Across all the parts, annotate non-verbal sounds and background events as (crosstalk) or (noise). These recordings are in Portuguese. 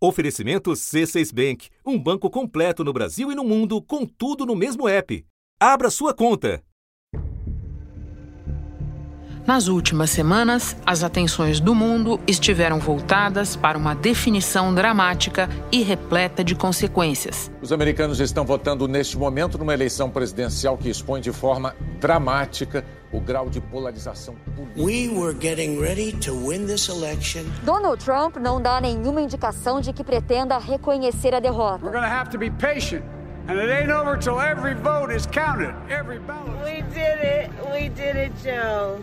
Oferecimento C6 Bank, um banco completo no Brasil e no mundo, com tudo no mesmo app. Abra sua conta. Nas últimas semanas, as atenções do mundo estiveram voltadas para uma definição dramática e repleta de consequências. Os americanos estão votando neste momento numa eleição presidencial que expõe de forma dramática o grau de polarização política. We were getting ready to win this election. Donald Trump não dá nenhuma indicação de que pretenda reconhecer a derrota. We're to have to be patient. And it ain't over till every vote is counted, every ballot. We did it. We did it, Joe.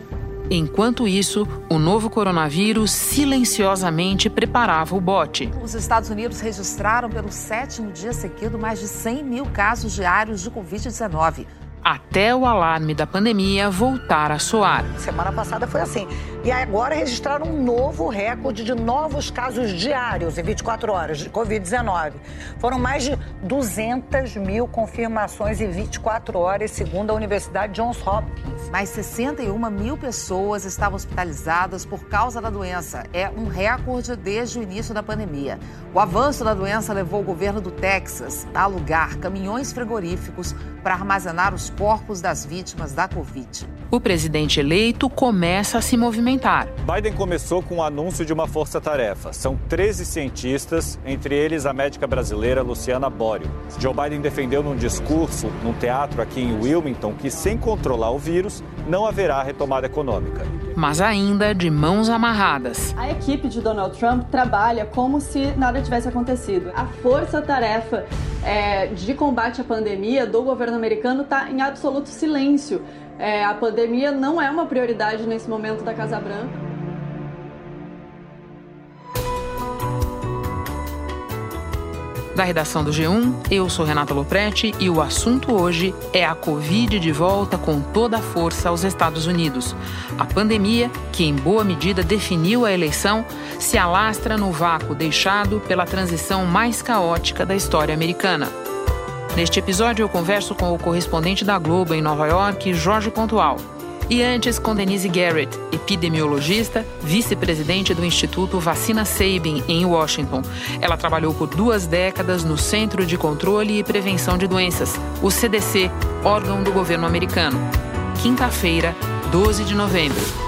Enquanto isso, o novo coronavírus silenciosamente preparava o bote. Os Estados Unidos registraram pelo sétimo dia seguido mais de 100 mil casos diários de Covid-19 até o alarme da pandemia voltar a soar. Semana passada foi assim. E agora registraram um novo recorde de novos casos diários em 24 horas de Covid-19. Foram mais de 200 mil confirmações em 24 horas, segundo a Universidade Johns Hopkins. Mais 61 mil pessoas estavam hospitalizadas por causa da doença. É um recorde desde o início da pandemia. O avanço da doença levou o governo do Texas a alugar caminhões frigoríficos para armazenar os corpos das vítimas da Covid. O presidente eleito começa a se movimentar. Biden começou com o anúncio de uma força-tarefa. São 13 cientistas, entre eles a médica brasileira Luciana Borio. Joe Biden defendeu num discurso num teatro aqui em Wilmington que, sem controlar o vírus, não haverá retomada econômica. Mas ainda de mãos amarradas. A equipe de Donald Trump trabalha como se nada tivesse acontecido. A força-tarefa é, de combate à pandemia do governo americano está em absoluto silêncio. É, a pandemia não é uma prioridade nesse momento da Casa Branca. Da redação do G1, eu sou Renata Loprete e o assunto hoje é a Covid de volta com toda a força aos Estados Unidos. A pandemia, que em boa medida definiu a eleição, se alastra no vácuo deixado pela transição mais caótica da história americana. Neste episódio, eu converso com o correspondente da Globo em Nova York, Jorge Pontual. E antes com Denise Garrett, epidemiologista, vice-presidente do Instituto Vacina Sabin, em Washington. Ela trabalhou por duas décadas no Centro de Controle e Prevenção de Doenças, o CDC, órgão do governo americano. Quinta-feira, 12 de novembro.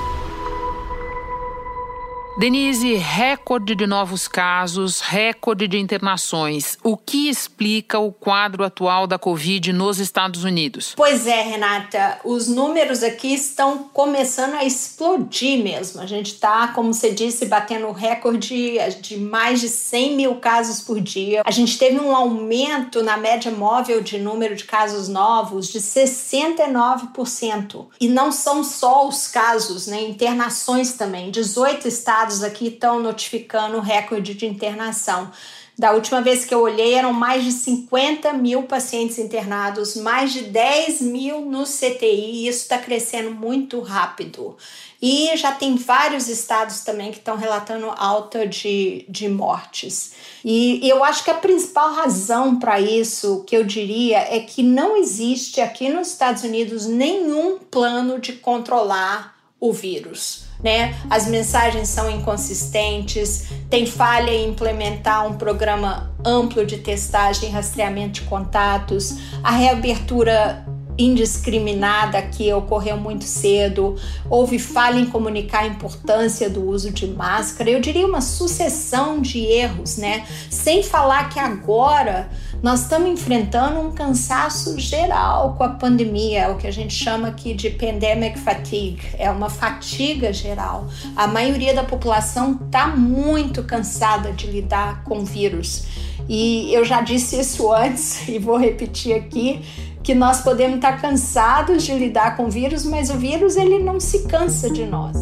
Denise, recorde de novos casos, recorde de internações. O que explica o quadro atual da Covid nos Estados Unidos? Pois é, Renata, os números aqui estão começando a explodir mesmo. A gente está, como você disse, batendo recorde de mais de 100 mil casos por dia. A gente teve um aumento na média móvel de número de casos novos de 69%. E não são só os casos, né? Internações também. 18 estados estados aqui estão notificando recorde de internação. Da última vez que eu olhei, eram mais de 50 mil pacientes internados, mais de 10 mil no CTI, e isso está crescendo muito rápido. E já tem vários estados também que estão relatando alta de, de mortes. E eu acho que a principal razão para isso, que eu diria, é que não existe aqui nos Estados Unidos nenhum plano de controlar o vírus né? As mensagens são inconsistentes, tem falha em implementar um programa amplo de testagem e rastreamento de contatos, a reabertura indiscriminada que ocorreu muito cedo, houve falha em comunicar a importância do uso de máscara, eu diria uma sucessão de erros, né? Sem falar que agora nós estamos enfrentando um cansaço geral com a pandemia, é o que a gente chama aqui de pandemic fatigue, é uma fatiga geral. A maioria da população está muito cansada de lidar com vírus. E eu já disse isso antes (laughs) e vou repetir aqui que nós podemos estar cansados de lidar com o vírus, mas o vírus ele não se cansa de nós.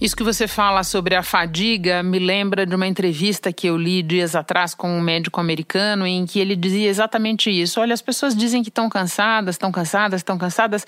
Isso que você fala sobre a fadiga me lembra de uma entrevista que eu li dias atrás com um médico americano em que ele dizia exatamente isso. Olha, as pessoas dizem que estão cansadas, estão cansadas, estão cansadas,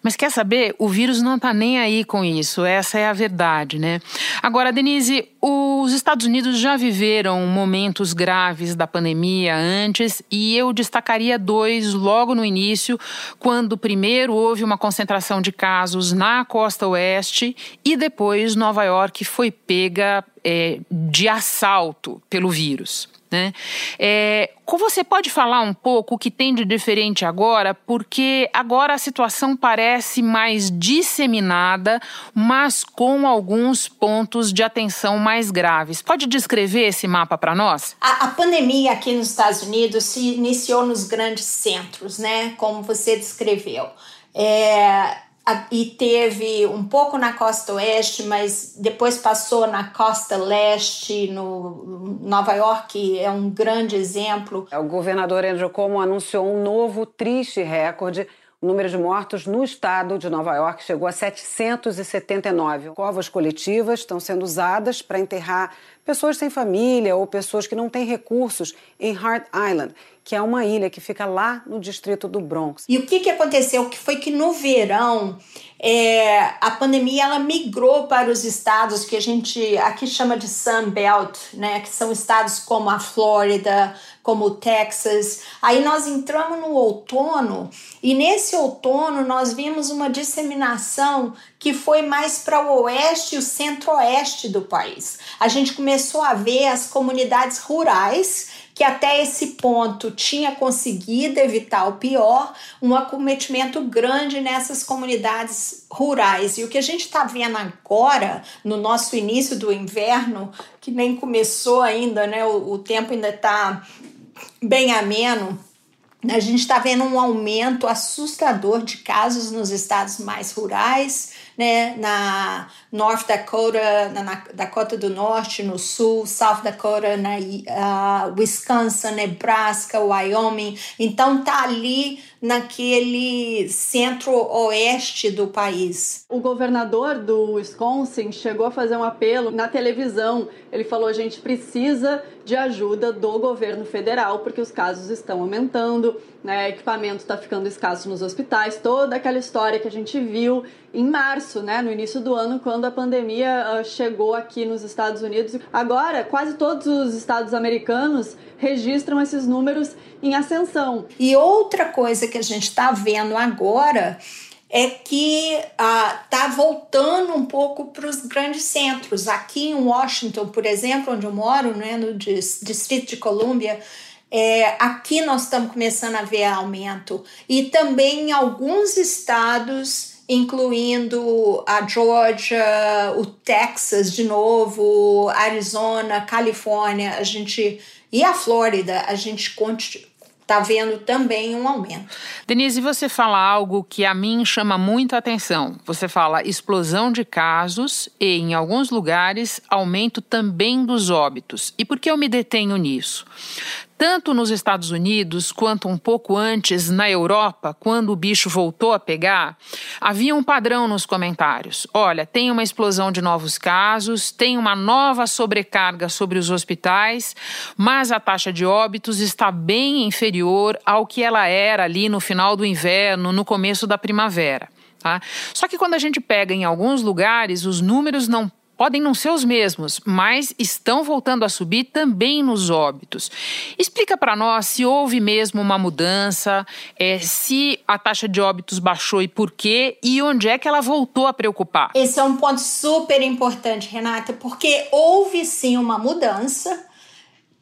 mas quer saber? O vírus não está nem aí com isso. Essa é a verdade, né? Agora, Denise, os Estados Unidos já viveram momentos graves da pandemia antes e eu destacaria dois logo no início, quando primeiro houve uma concentração de casos na costa oeste e depois Nova York foi pega é, de assalto pelo vírus. Né? É, você pode falar um pouco o que tem de diferente agora, porque agora a situação parece mais disseminada, mas com alguns pontos de atenção mais graves. Pode descrever esse mapa para nós? A, a, pandemia aqui nos Estados Unidos se iniciou nos grandes centros, né? Como você descreveu. É, e teve um pouco na costa oeste, mas depois passou na costa leste, no Nova York é um grande exemplo. O governador Andrew Cuomo anunciou um novo triste recorde. O número de mortos no estado de Nova York chegou a 779. Covas coletivas estão sendo usadas para enterrar pessoas sem família ou pessoas que não têm recursos em Hart Island, que é uma ilha que fica lá no distrito do Bronx. E o que, que aconteceu? Que foi que no verão é, a pandemia ela migrou para os estados que a gente aqui chama de Sun Belt, né? Que são estados como a Flórida, como o Texas. Aí nós entramos no outono e nesse outono nós vimos uma disseminação que foi mais para o oeste e o centro-oeste do país. A gente começou a ver as comunidades rurais que até esse ponto tinha conseguido evitar o pior, um acometimento grande nessas comunidades rurais. E o que a gente está vendo agora, no nosso início do inverno, que nem começou ainda, né? O, o tempo ainda está bem ameno. A gente está vendo um aumento assustador de casos nos estados mais rurais, né, na North Dakota, na, Dakota do Norte, no Sul, South Dakota, na uh, Wisconsin, Nebraska, Wyoming. Então tá ali naquele centro-oeste do país. O governador do Wisconsin chegou a fazer um apelo na televisão. Ele falou: a gente precisa de ajuda do governo federal porque os casos estão aumentando, né? equipamento está ficando escasso nos hospitais, toda aquela história que a gente viu em março, né, no início do ano, quando a pandemia uh, chegou aqui nos Estados Unidos. Agora, quase todos os estados americanos registram esses números em ascensão. E outra coisa que a gente está vendo agora é que está uh, voltando um pouco para os grandes centros. Aqui em Washington, por exemplo, onde eu moro, né, no Distrito de Colômbia, é, aqui nós estamos começando a ver aumento. E também em alguns estados incluindo a Georgia, o Texas de novo, Arizona, Califórnia, a gente e a Flórida, a gente está vendo também um aumento. Denise, você fala algo que a mim chama muito atenção. Você fala explosão de casos e, em alguns lugares, aumento também dos óbitos. E por que eu me detenho nisso? Tanto nos Estados Unidos quanto um pouco antes na Europa, quando o bicho voltou a pegar, havia um padrão nos comentários. Olha, tem uma explosão de novos casos, tem uma nova sobrecarga sobre os hospitais, mas a taxa de óbitos está bem inferior ao que ela era ali no final do inverno, no começo da primavera. Tá? Só que quando a gente pega em alguns lugares, os números não podem não ser os mesmos, mas estão voltando a subir também nos óbitos. Explica para nós se houve mesmo uma mudança, é, se a taxa de óbitos baixou e por quê, e onde é que ela voltou a preocupar. Esse é um ponto super importante, Renata, porque houve sim uma mudança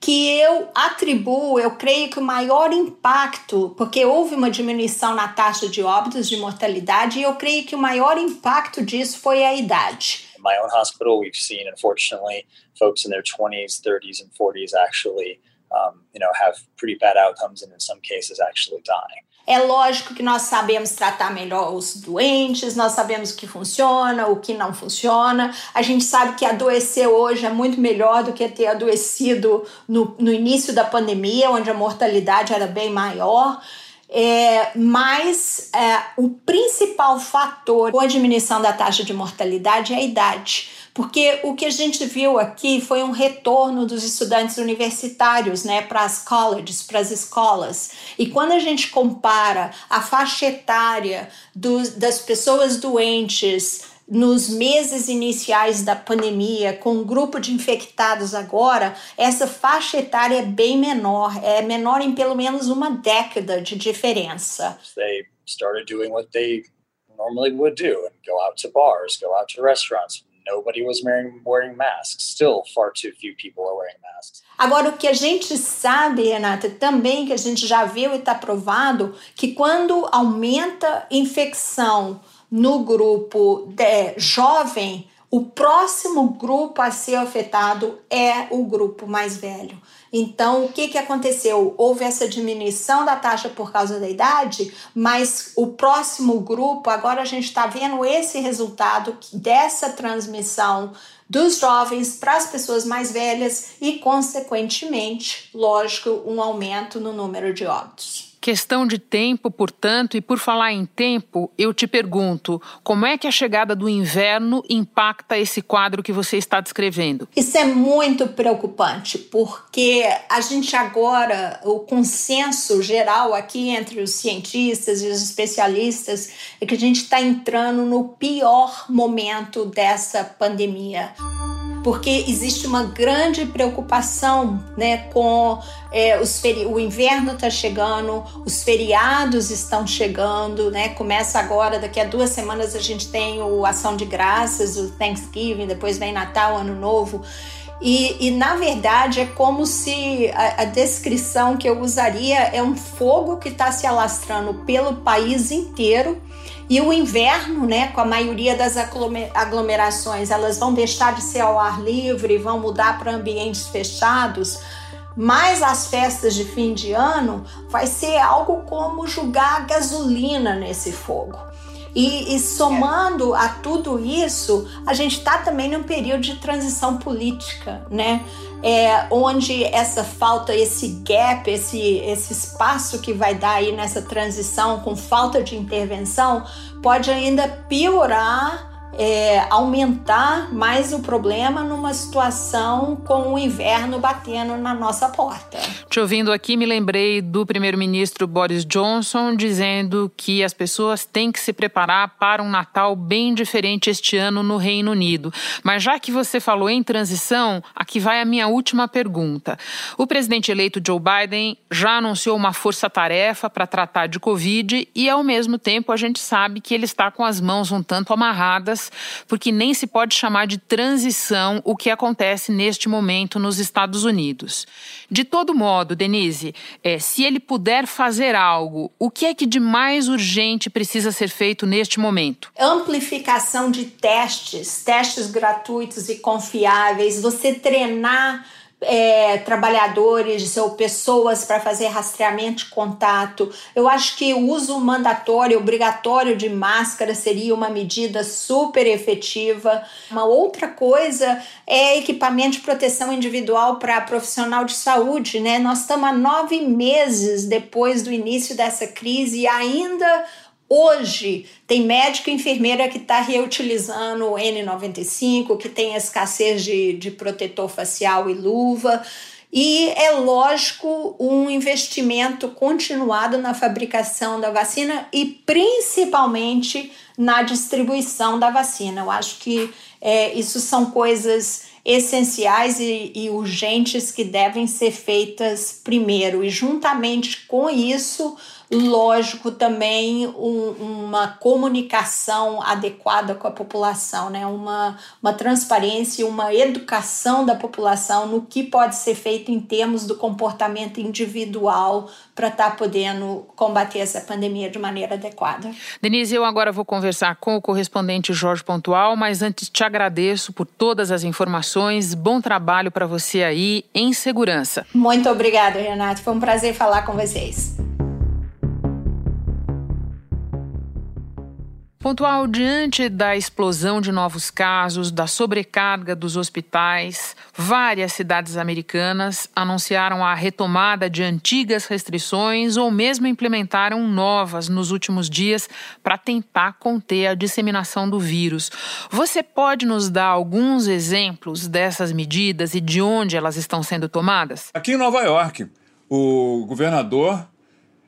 que eu atribuo, eu creio que o maior impacto, porque houve uma diminuição na taxa de óbitos, de mortalidade, e eu creio que o maior impacto disso foi a idade. In my own hospital, we've seen, unfortunately, folks in their 20s, 30s, and 40s actually, um, you know, have pretty bad outcomes and in some cases actually dying. É lógico que nós sabemos tratar melhor os doentes, nós sabemos o que funciona, o que não funciona. A gente sabe que adoecer hoje é muito melhor do que ter adoecido no, no início da pandemia, onde a mortalidade era bem maior. É, mas é, o principal fator com a diminuição da taxa de mortalidade é a idade. Porque o que a gente viu aqui foi um retorno dos estudantes universitários né, para as colleges, para as escolas. E quando a gente compara a faixa etária dos, das pessoas doentes nos meses iniciais da pandemia, com um grupo de infectados agora, essa faixa etária é bem menor, é menor em pelo menos uma década de diferença. They started doing what they normally would do and go out to bars, go out to restaurants, nobody was wearing, wearing masks. Still, far too few people are wearing masks. Agora, o que a gente sabe, Renata, também que a gente já viu e está provado, que quando aumenta infecção no grupo de, jovem, o próximo grupo a ser afetado é o grupo mais velho. Então, o que, que aconteceu? Houve essa diminuição da taxa por causa da idade, mas o próximo grupo, agora a gente está vendo esse resultado dessa transmissão dos jovens para as pessoas mais velhas e, consequentemente, lógico, um aumento no número de óbitos. Questão de tempo, portanto, e por falar em tempo, eu te pergunto: como é que a chegada do inverno impacta esse quadro que você está descrevendo? Isso é muito preocupante, porque a gente agora, o consenso geral aqui entre os cientistas e os especialistas é que a gente está entrando no pior momento dessa pandemia porque existe uma grande preocupação né, com é, os o inverno está chegando, os feriados estão chegando, né? Começa agora, daqui a duas semanas a gente tem o Ação de Graças, o Thanksgiving, depois vem Natal, Ano Novo. E, e, na verdade é como se a, a, descrição que eu usaria é um fogo que está se alastrando pelo país inteiro e o inverno, né, com a maioria das aglomerações, elas vão deixar de ser ao ar livre, vão mudar para ambientes fechados. Mas as festas de fim de ano vai ser algo como jogar gasolina nesse fogo. E, e, somando a tudo isso, a gente está também num período de transição política, né? É, onde essa falta, esse gap, esse, esse espaço que vai dar aí nessa transição com falta de intervenção, pode ainda piorar é, aumentar mais o problema numa situação com o inverno batendo na nossa porta. Te ouvindo aqui, me lembrei do primeiro-ministro Boris Johnson dizendo que as pessoas têm que se preparar para um Natal bem diferente este ano no Reino Unido. Mas já que você falou em transição, aqui vai a minha última pergunta. O presidente eleito Joe Biden já anunciou uma força-tarefa para tratar de Covid e, ao mesmo tempo, a gente sabe que ele está com as mãos um tanto amarradas porque nem se pode chamar de transição o que acontece neste momento nos Estados Unidos. De todo modo, Denise, é, se ele puder fazer algo, o que é que de mais urgente precisa ser feito neste momento? Amplificação de testes, testes gratuitos e confiáveis, você treinar é, trabalhadores ou pessoas para fazer rastreamento de contato. Eu acho que o uso mandatório, obrigatório de máscara seria uma medida super efetiva. Uma outra coisa é equipamento de proteção individual para profissional de saúde. Né? Nós estamos há nove meses depois do início dessa crise e ainda Hoje, tem médico e enfermeira que está reutilizando o N95, que tem escassez de, de protetor facial e luva. E é lógico um investimento continuado na fabricação da vacina e principalmente na distribuição da vacina. Eu acho que é, isso são coisas essenciais e, e urgentes que devem ser feitas primeiro, e juntamente com isso lógico também um, uma comunicação adequada com a população, né? uma, uma transparência, uma educação da população no que pode ser feito em termos do comportamento individual para estar tá podendo combater essa pandemia de maneira adequada. Denise, eu agora vou conversar com o correspondente Jorge Pontual, mas antes te agradeço por todas as informações. Bom trabalho para você aí em segurança. Muito obrigada, Renato. Foi um prazer falar com vocês. Pontual, diante da explosão de novos casos, da sobrecarga dos hospitais, várias cidades americanas anunciaram a retomada de antigas restrições ou mesmo implementaram novas nos últimos dias para tentar conter a disseminação do vírus. Você pode nos dar alguns exemplos dessas medidas e de onde elas estão sendo tomadas? Aqui em Nova York, o governador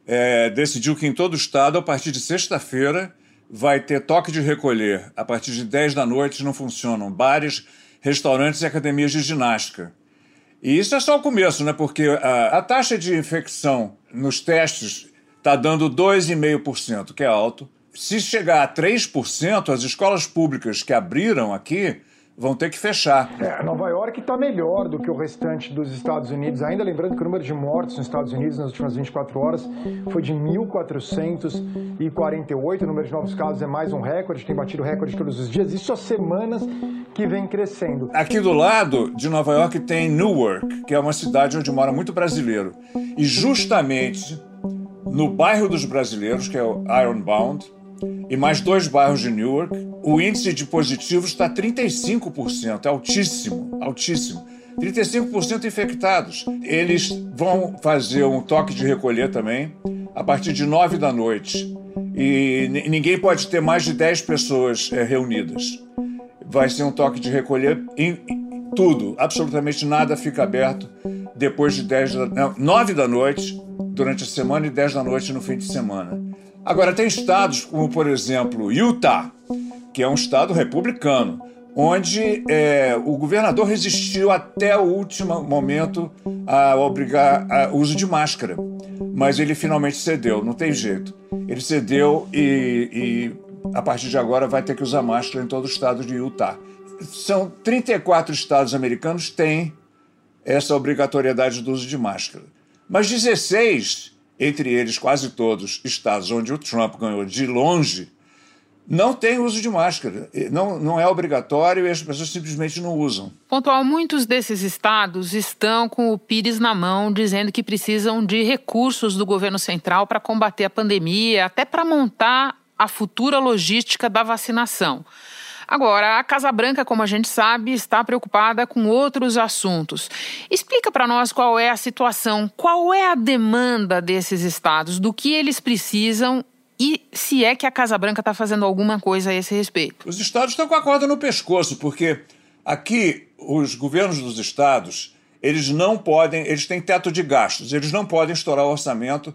é, decidiu que em todo o estado, a partir de sexta-feira, vai ter toque de recolher. A partir de 10 da noite não funcionam bares, restaurantes e academias de ginástica. E isso é só o começo, né? Porque a, a taxa de infecção nos testes está dando 2,5%, que é alto. Se chegar a 3%, as escolas públicas que abriram aqui vão ter que fechar. É, Nova York está melhor do que o restante dos Estados Unidos, ainda lembrando que o número de mortos nos Estados Unidos nas últimas 24 horas foi de 1.448, o número de novos casos é mais um recorde, tem batido recorde todos os dias, isso há semanas que vem crescendo. Aqui do lado de Nova York tem Newark, que é uma cidade onde mora muito brasileiro, e justamente no bairro dos brasileiros, que é o Ironbound, e mais dois bairros de Newark, o índice de positivos está 35%, é altíssimo, altíssimo. 35% infectados. Eles vão fazer um toque de recolher também a partir de 9 da noite. E ninguém pode ter mais de 10 pessoas é, reunidas. Vai ser um toque de recolher em, em tudo, absolutamente nada fica aberto depois de 10 da, não, 9 da noite durante a semana e 10 da noite no fim de semana. Agora, tem estados como, por exemplo, Utah, que é um estado republicano, onde é, o governador resistiu até o último momento a obrigar o uso de máscara. Mas ele finalmente cedeu, não tem jeito. Ele cedeu e, e a partir de agora vai ter que usar máscara em todo o estado de Utah. São 34 estados americanos que têm essa obrigatoriedade do uso de máscara. Mas 16 entre eles quase todos estados onde o Trump ganhou de longe, não tem uso de máscara. Não, não é obrigatório e as pessoas simplesmente não usam. Pontual, muitos desses estados estão com o Pires na mão, dizendo que precisam de recursos do governo central para combater a pandemia, até para montar a futura logística da vacinação. Agora, a Casa Branca, como a gente sabe, está preocupada com outros assuntos. Explica para nós qual é a situação, qual é a demanda desses estados, do que eles precisam e se é que a Casa Branca está fazendo alguma coisa a esse respeito. Os estados estão com a corda no pescoço, porque aqui os governos dos estados eles não podem, eles têm teto de gastos, eles não podem estourar o orçamento.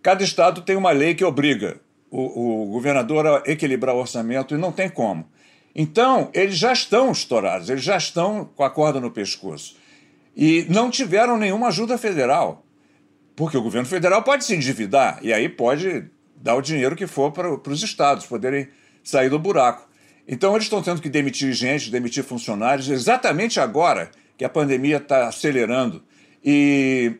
Cada estado tem uma lei que obriga o, o governador a equilibrar o orçamento e não tem como. Então, eles já estão estourados, eles já estão com a corda no pescoço. E não tiveram nenhuma ajuda federal. Porque o governo federal pode se endividar e aí pode dar o dinheiro que for para, para os estados poderem sair do buraco. Então, eles estão tendo que demitir gente, demitir funcionários, exatamente agora que a pandemia está acelerando. E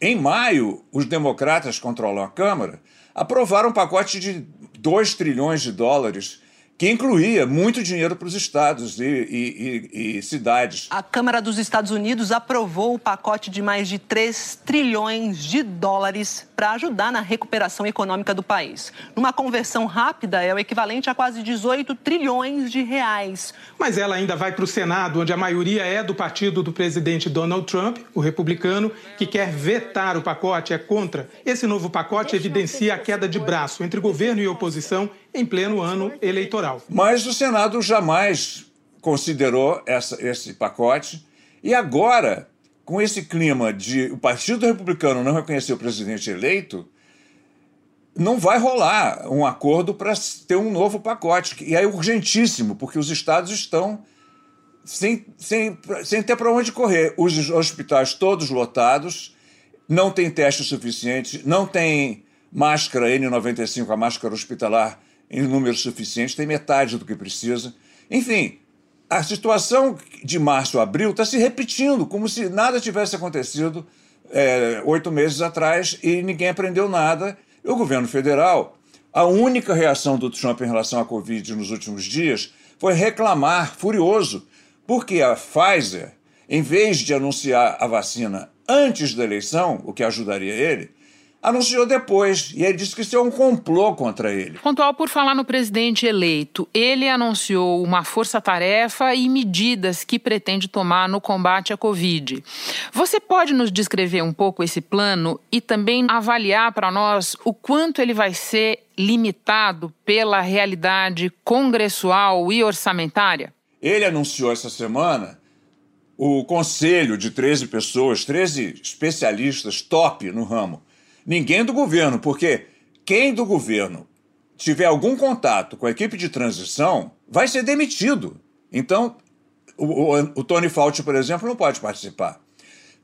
em maio, os democratas controlam a Câmara, aprovaram um pacote de 2 trilhões de dólares que incluía muito dinheiro para os estados e, e, e, e, cidades. A Câmara dos Estados Unidos aprovou o pacote de mais de 3 trilhões de dólares para ajudar na recuperação econômica do país. Numa conversão rápida, é o equivalente a quase 18 trilhões de reais. Mas ela ainda vai para o Senado, onde a maioria é do partido do presidente Donald Trump, o republicano, que quer vetar o pacote, é contra. Esse novo pacote evidencia a queda de braço entre governo e oposição em pleno ano eleitoral. Mas o Senado jamais considerou essa, esse pacote e agora, com esse clima de o Partido Republicano não reconhecer o presidente eleito, não vai rolar um acordo para ter um novo pacote. E é urgentíssimo, porque os estados estão sem, sem, sem ter para onde correr. Os hospitais todos lotados, não tem teste suficiente, não tem máscara N95, a máscara hospitalar em número suficiente, tem metade do que precisa. Enfim, a situação de março a abril está se repetindo, como se nada tivesse acontecido é, oito meses atrás e ninguém aprendeu nada. E o governo federal, a única reação do Trump em relação à Covid nos últimos dias foi reclamar, furioso, porque a Pfizer, em vez de anunciar a vacina antes da eleição, o que ajudaria ele, anunciou depois. E ele disse que isso é um complô contra ele. Pontual, por falar no presidente eleito, ele anunciou uma força-tarefa e medidas que pretende tomar no combate à Covid. Você pode nos descrever um pouco esse plano e também avaliar para nós o quanto ele vai ser limitado pela realidade congressual e orçamentária? Ele anunciou essa semana o conselho de 13 pessoas, 13 especialistas top no ramo, Ninguém do governo, porque quem do governo tiver algum contato com a equipe de transição vai ser demitido. Então, o, o, o Tony Fauci, por exemplo, não pode participar.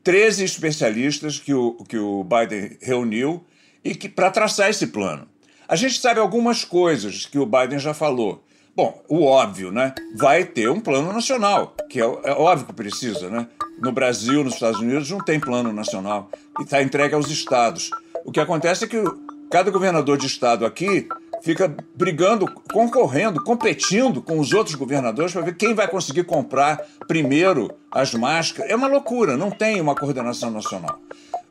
Treze especialistas que o, que o Biden reuniu e que para traçar esse plano. A gente sabe algumas coisas que o Biden já falou. Bom, o óbvio, né? Vai ter um plano nacional, que é, é óbvio que precisa, né? No Brasil, nos Estados Unidos, não tem plano nacional e está entregue aos estados. O que acontece é que cada governador de estado aqui fica brigando, concorrendo, competindo com os outros governadores para ver quem vai conseguir comprar primeiro as máscaras. É uma loucura, não tem uma coordenação nacional.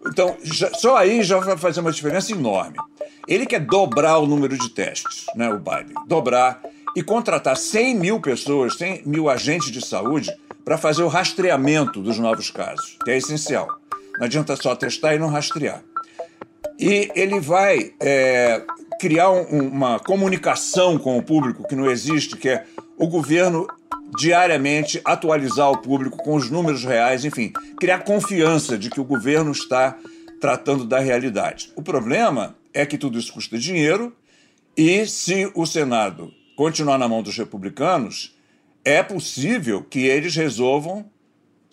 Então, já, só aí já vai fazer uma diferença enorme. Ele quer dobrar o número de testes, né, o Biden, dobrar e contratar 100 mil pessoas, 100 mil agentes de saúde para fazer o rastreamento dos novos casos, que é essencial. Não adianta só testar e não rastrear. E ele vai é, criar um, uma comunicação com o público que não existe, que é o governo diariamente atualizar o público com os números reais, enfim, criar confiança de que o governo está tratando da realidade. O problema é que tudo isso custa dinheiro e se o Senado continuar na mão dos republicanos, é possível que eles resolvam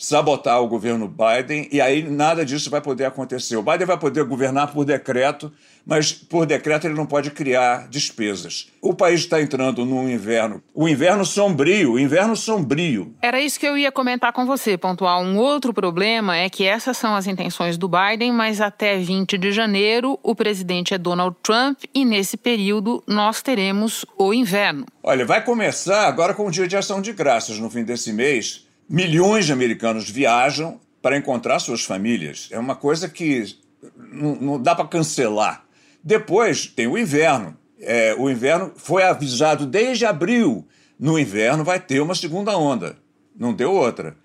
sabotar o governo Biden e aí nada disso vai poder acontecer. O Biden vai poder governar por decreto, mas por decreto ele não pode criar despesas. O país está entrando num inverno, o inverno sombrio, o inverno sombrio. Era isso que eu ia comentar com você, pontual. Um outro problema é que essas são as intenções do Biden, mas até 20 de janeiro o presidente é Donald Trump e nesse período nós teremos o inverno. Olha, vai começar agora com o Dia de Ação de Graças no fim desse mês Milhões de americanos viajam para encontrar suas famílias. É uma coisa que não, não dá para cancelar. Depois tem o inverno. É, o inverno foi avisado desde abril. No inverno vai ter uma segunda onda. Não deu outra.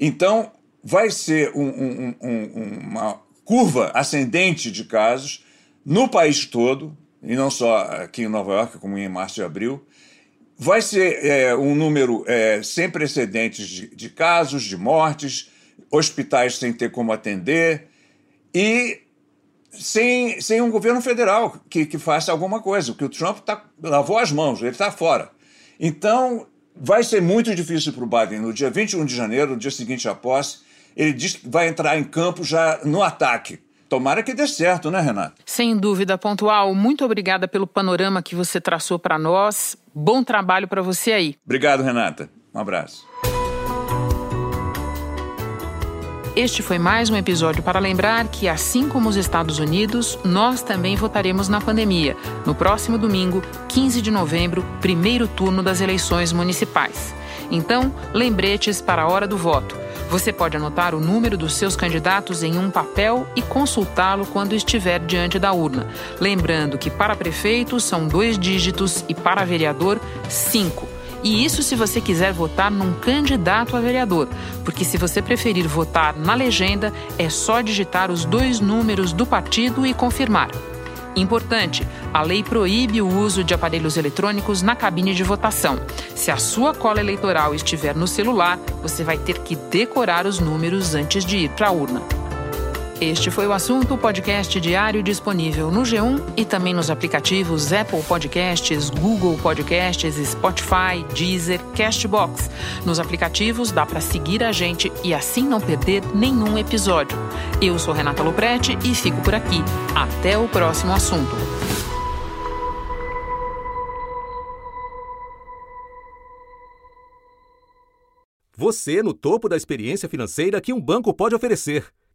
Então, vai ser um, um, um, uma curva ascendente de casos no país todo, e não só aqui em Nova York, como em março e abril. Vai ser é, um número é, sem precedentes de, de casos, de mortes, hospitais sem ter como atender e sem, sem um governo federal que, que faça alguma coisa, porque o Trump tá, lavou as mãos, ele está fora. Então, vai ser muito difícil para o Biden no dia 21 de janeiro, no dia seguinte à posse. Ele diz que vai entrar em campo já no ataque. Tomara que dê certo, né, Renata? Sem dúvida, pontual. Muito obrigada pelo panorama que você traçou para nós. Bom trabalho para você aí. Obrigado, Renata. Um abraço. Este foi mais um episódio para lembrar que, assim como os Estados Unidos, nós também votaremos na pandemia, no próximo domingo, 15 de novembro, primeiro turno das eleições municipais. Então, lembretes para a hora do voto. Você pode anotar o número dos seus candidatos em um papel e consultá-lo quando estiver diante da urna. Lembrando que para prefeito são dois dígitos e para vereador, cinco. E isso se você quiser votar num candidato a vereador, porque se você preferir votar na legenda, é só digitar os dois números do partido e confirmar. Importante: a lei proíbe o uso de aparelhos eletrônicos na cabine de votação. Se a sua cola eleitoral estiver no celular, você vai ter que decorar os números antes de ir para a urna. Este foi o assunto podcast diário disponível no G1 e também nos aplicativos Apple Podcasts, Google Podcasts, Spotify, Deezer, Castbox. Nos aplicativos dá para seguir a gente e assim não perder nenhum episódio. Eu sou Renata Loprete e fico por aqui. Até o próximo assunto. Você no topo da experiência financeira que um banco pode oferecer.